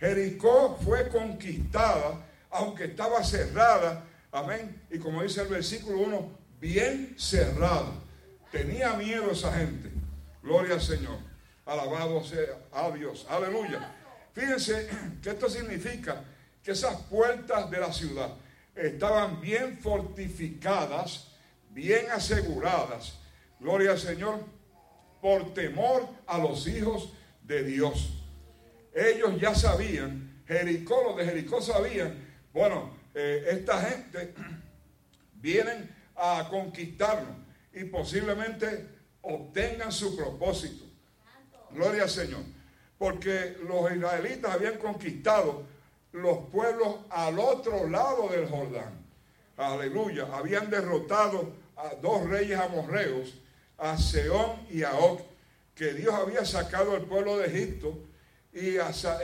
Jericó fue conquistada, aunque estaba cerrada. Amén. Y como dice el versículo 1, bien cerrada. Tenía miedo esa gente. Gloria al Señor. Alabado sea a Dios. Aleluya. Fíjense que esto significa que esas puertas de la ciudad estaban bien fortificadas, bien aseguradas. Gloria al Señor. Por temor a los hijos de Dios. Ellos ya sabían, Jericó, los de Jericó sabían, bueno, eh, esta gente *clears throat* vienen a conquistarnos y posiblemente obtengan su propósito. Gloria al Señor. Porque los israelitas habían conquistado los pueblos al otro lado del Jordán. Aleluya. Habían derrotado a dos reyes amorreos, a Seón y a Og, que Dios había sacado al pueblo de Egipto y,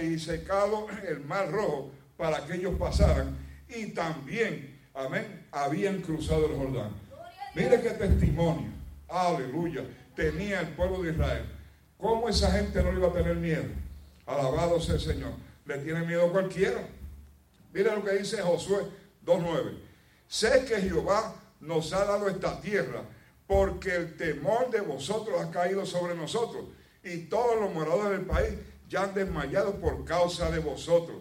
y secado el mar rojo para que ellos pasaran. Y también, amén, habían cruzado el Jordán. Mire qué testimonio, aleluya, tenía el pueblo de Israel. ¿Cómo esa gente no iba a tener miedo? Alabado sea el Señor. Le tiene miedo cualquiera. Mire lo que dice Josué 2.9. Sé que Jehová nos ha dado esta tierra porque el temor de vosotros ha caído sobre nosotros y todos los moradores del país ya han desmayado por causa de vosotros.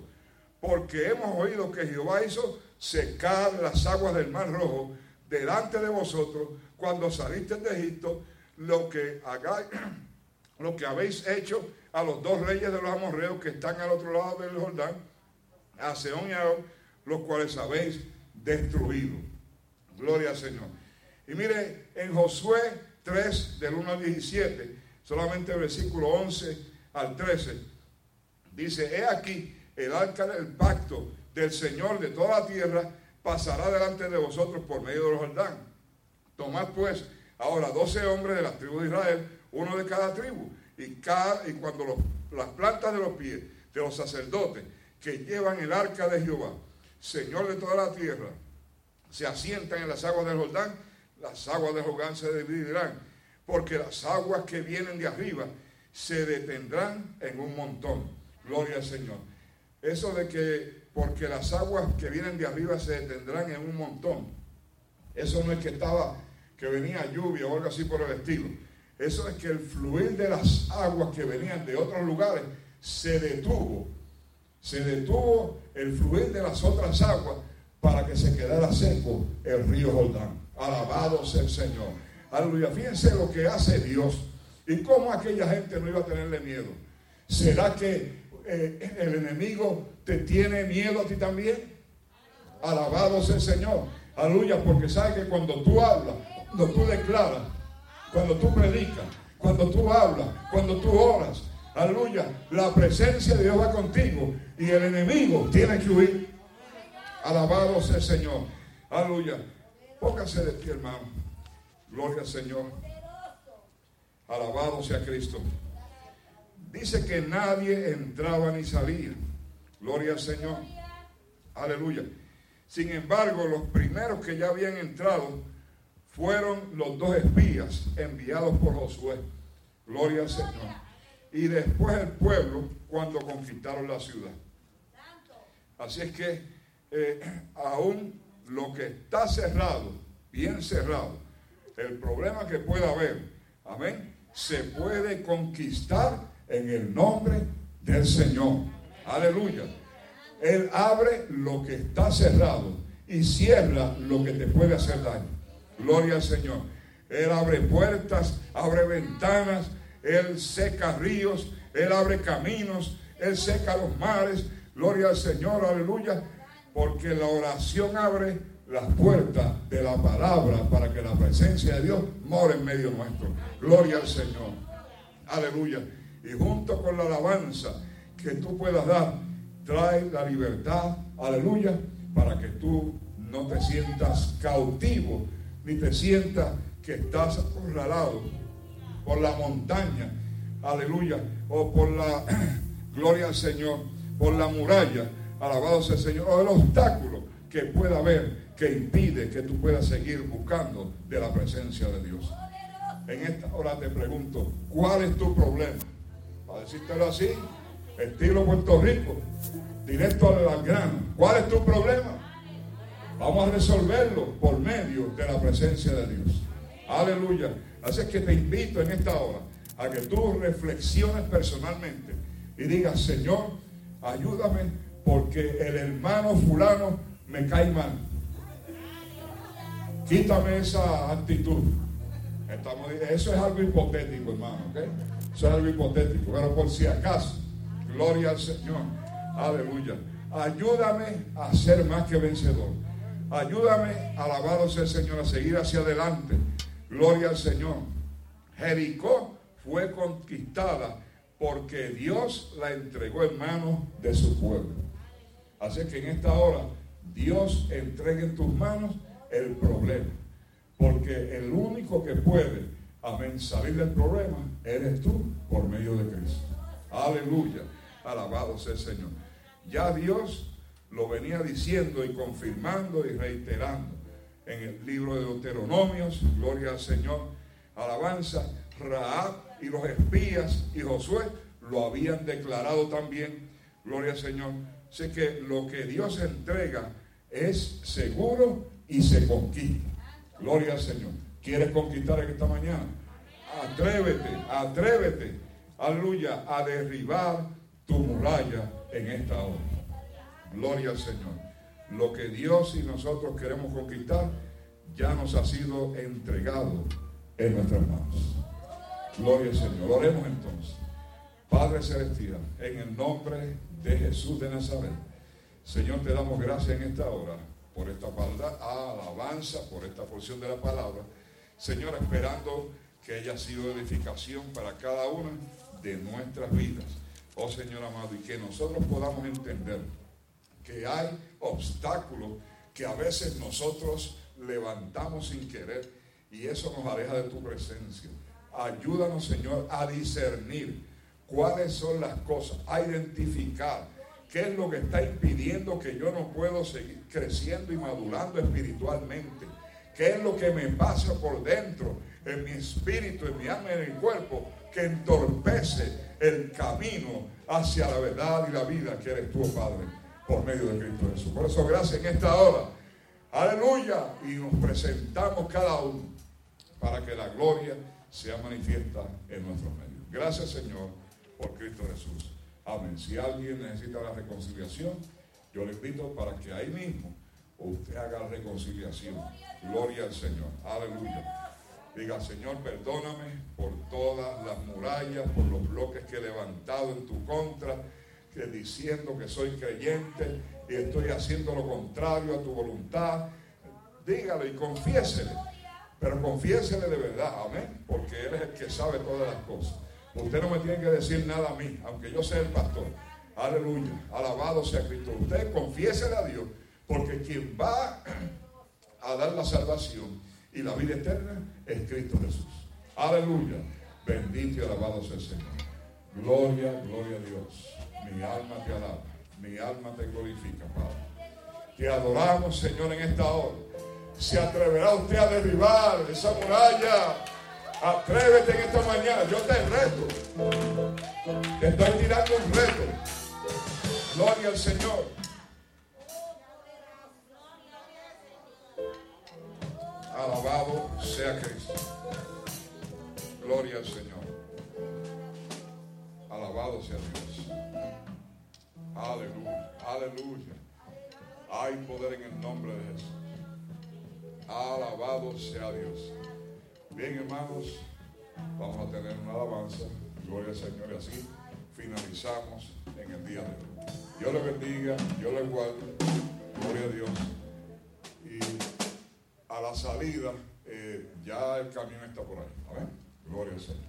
Porque hemos oído que Jehová hizo secar las aguas del mar rojo delante de vosotros cuando saliste de Egipto lo que hagáis, *clears throat* lo que habéis hecho a los dos reyes de los amorreos que están al otro lado del Jordán, a Seón y a los cuales habéis destruido. Gloria al Señor. Y mire, en Josué 3, del 1 al 17, solamente el versículo 11 al 13, dice, he aquí, el arca pacto del Señor de toda la tierra pasará delante de vosotros por medio del Jordán. Tomad pues ahora 12 hombres de las tribus de Israel, uno de cada tribu, y, cada, y cuando las plantas de los pies de los sacerdotes que llevan el arca de Jehová, Señor de toda la tierra, se asientan en las aguas del Jordán, las aguas del Jordán se dividirán, porque las aguas que vienen de arriba se detendrán en un montón. Gloria al Señor. Eso de que porque las aguas que vienen de arriba se detendrán en un montón. Eso no es que estaba, que venía lluvia o algo así por el estilo. Eso es que el fluir de las aguas que venían de otros lugares se detuvo. Se detuvo el fluir de las otras aguas para que se quedara seco el río Jordán. Alabado sea el Señor. Aleluya. Fíjense lo que hace Dios. Y cómo aquella gente no iba a tenerle miedo. ¿Será que eh, el enemigo te tiene miedo a ti también? Alabado sea el Señor. Aleluya. Porque sabe que cuando tú hablas, cuando tú declaras, cuando tú predicas, cuando tú hablas, cuando tú oras, aleluya, la presencia de Dios va contigo y el enemigo tiene que huir. Alabado sea el Señor. Aleluya. Póngase de ti, hermano. Gloria al Señor. Alabado sea Cristo. Dice que nadie entraba ni salía. Gloria al Señor. Aleluya. Sin embargo, los primeros que ya habían entrado fueron los dos espías enviados por Josué. Gloria al Señor. Y después el pueblo cuando conquistaron la ciudad. Así es que eh, aún lo que está cerrado, bien cerrado, el problema que pueda haber, amén, se puede conquistar en el nombre del Señor. Aleluya. Él abre lo que está cerrado y cierra lo que te puede hacer daño. Gloria al Señor. Él abre puertas, abre ventanas, Él seca ríos, Él abre caminos, Él seca los mares. Gloria al Señor, aleluya. Porque la oración abre las puertas de la palabra para que la presencia de Dios more en medio nuestro. Gloria al Señor. Aleluya. Y junto con la alabanza que tú puedas dar, trae la libertad. Aleluya. Para que tú no te sientas cautivo, ni te sientas que estás acorralado por la montaña. Aleluya. O por la *clears throat* gloria al Señor, por la muralla. Alabado sea el Señor. O el obstáculo que pueda haber que impide que tú puedas seguir buscando de la presencia de Dios. En esta hora te pregunto, ¿cuál es tu problema? Decírtelo así, estilo Puerto Rico, directo al grano. ¿Cuál es tu problema? Vamos a resolverlo por medio de la presencia de Dios. Aleluya. Así es que te invito en esta hora a que tú reflexiones personalmente y digas, Señor, ayúdame porque el hermano fulano me cae mal. Quítame esa actitud. eso es algo hipotético, hermano. Eso es algo hipotético. Pero por si acaso, gloria al Señor. Aleluya. Ayúdame a ser más que vencedor. Ayúdame, alabado sea el Señor, a seguir hacia adelante. Gloria al Señor. Jericó fue conquistada porque Dios la entregó en manos de su pueblo. Así que en esta hora Dios entregue en tus manos el problema. Porque el único que puede, amén, salir del problema eres tú por medio de Cristo. Aleluya. Alabado sea el Señor. Ya Dios lo venía diciendo y confirmando y reiterando en el libro de Deuteronomios. Gloria al Señor. Alabanza. Raab y los espías y Josué lo habían declarado también. Gloria al Señor. Sé que lo que Dios entrega es seguro y se conquista. Gloria al Señor. ¿Quieres conquistar en esta mañana? Atrévete, atrévete, aleluya, a derribar tu muralla en esta hora. Gloria al Señor. Lo que Dios y nosotros queremos conquistar ya nos ha sido entregado en nuestras manos. Gloria al Señor. Oremos entonces. Padre Celestial, en el nombre de Jesús de Nazaret. Señor, te damos gracias en esta hora por esta palabra, alabanza por esta porción de la palabra. Señor, esperando que haya sido edificación para cada una de nuestras vidas. Oh Señor amado, y que nosotros podamos entender que hay obstáculos que a veces nosotros levantamos sin querer y eso nos aleja de tu presencia. Ayúdanos, Señor, a discernir cuáles son las cosas, a identificar qué es lo que está impidiendo que yo no puedo seguir creciendo y madurando espiritualmente. ¿Qué es lo que me pasa por dentro, en mi espíritu, en mi alma, en mi cuerpo, que entorpece el camino hacia la verdad y la vida que eres tú, Padre, por medio de Cristo Jesús? Por eso, gracias en esta hora. Aleluya. Y nos presentamos cada uno para que la gloria sea manifiesta en nuestros medios. Gracias, Señor, por Cristo Jesús. Amén. Si alguien necesita la reconciliación, yo le invito para que ahí mismo usted haga reconciliación. Gloria al Señor. Aleluya. Diga, Señor, perdóname por todas las murallas, por los bloques que he levantado en tu contra, que diciendo que soy creyente y estoy haciendo lo contrario a tu voluntad. Dígale y confiésele. Pero confiésele de verdad, amén, porque Él es el que sabe todas las cosas. Usted no me tiene que decir nada a mí, aunque yo sea el pastor. Aleluya, alabado sea Cristo. Usted confiésele a Dios porque quien va a dar la salvación y la vida eterna es Cristo Jesús. Aleluya. Bendito y alabado sea el Señor. Gloria, gloria a Dios. Mi alma te alaba. Mi alma te glorifica, Padre. Te adoramos, Señor, en esta hora. ¿Se atreverá usted a derribar esa muralla? Atrévete en esta mañana. Yo te reto. Te estoy tirando un reto. Gloria al Señor. Alabado sea Cristo. Gloria al Señor. Alabado sea Dios. Aleluya. Aleluya. Hay poder en el nombre de Jesús. Alabado sea Dios. Bien, hermanos, vamos a tener una alabanza. Gloria al Señor. Y así finalizamos en el día de hoy. Dios le bendiga, Dios le guarde. Gloria a Dios a la salida, eh, ya el camino está por ahí. Amén. Gloria al Señor.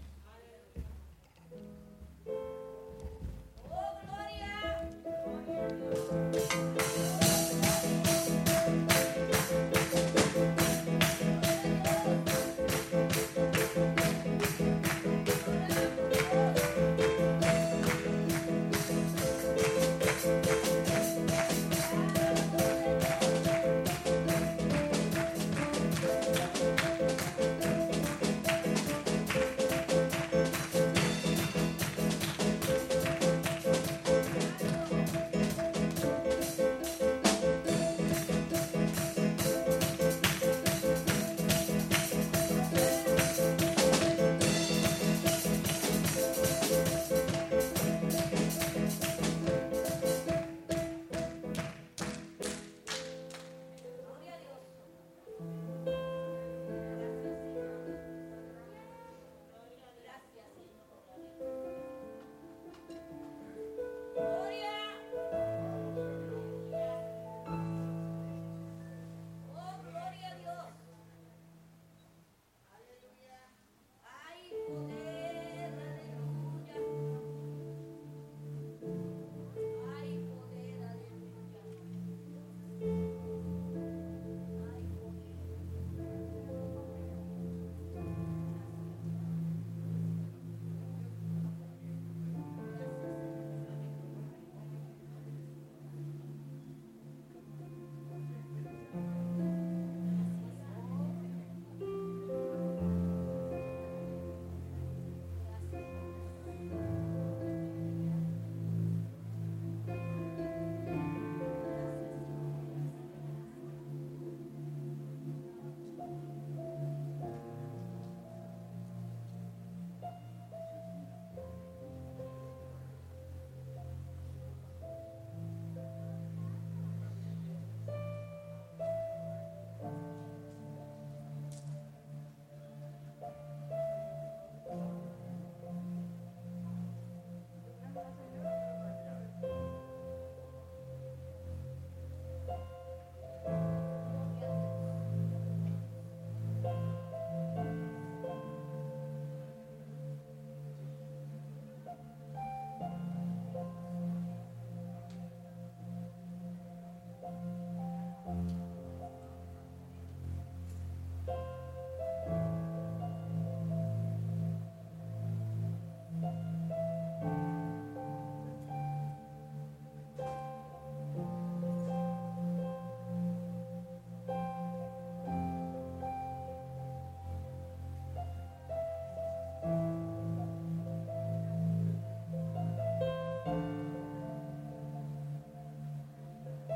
Oh, gloria. gloria.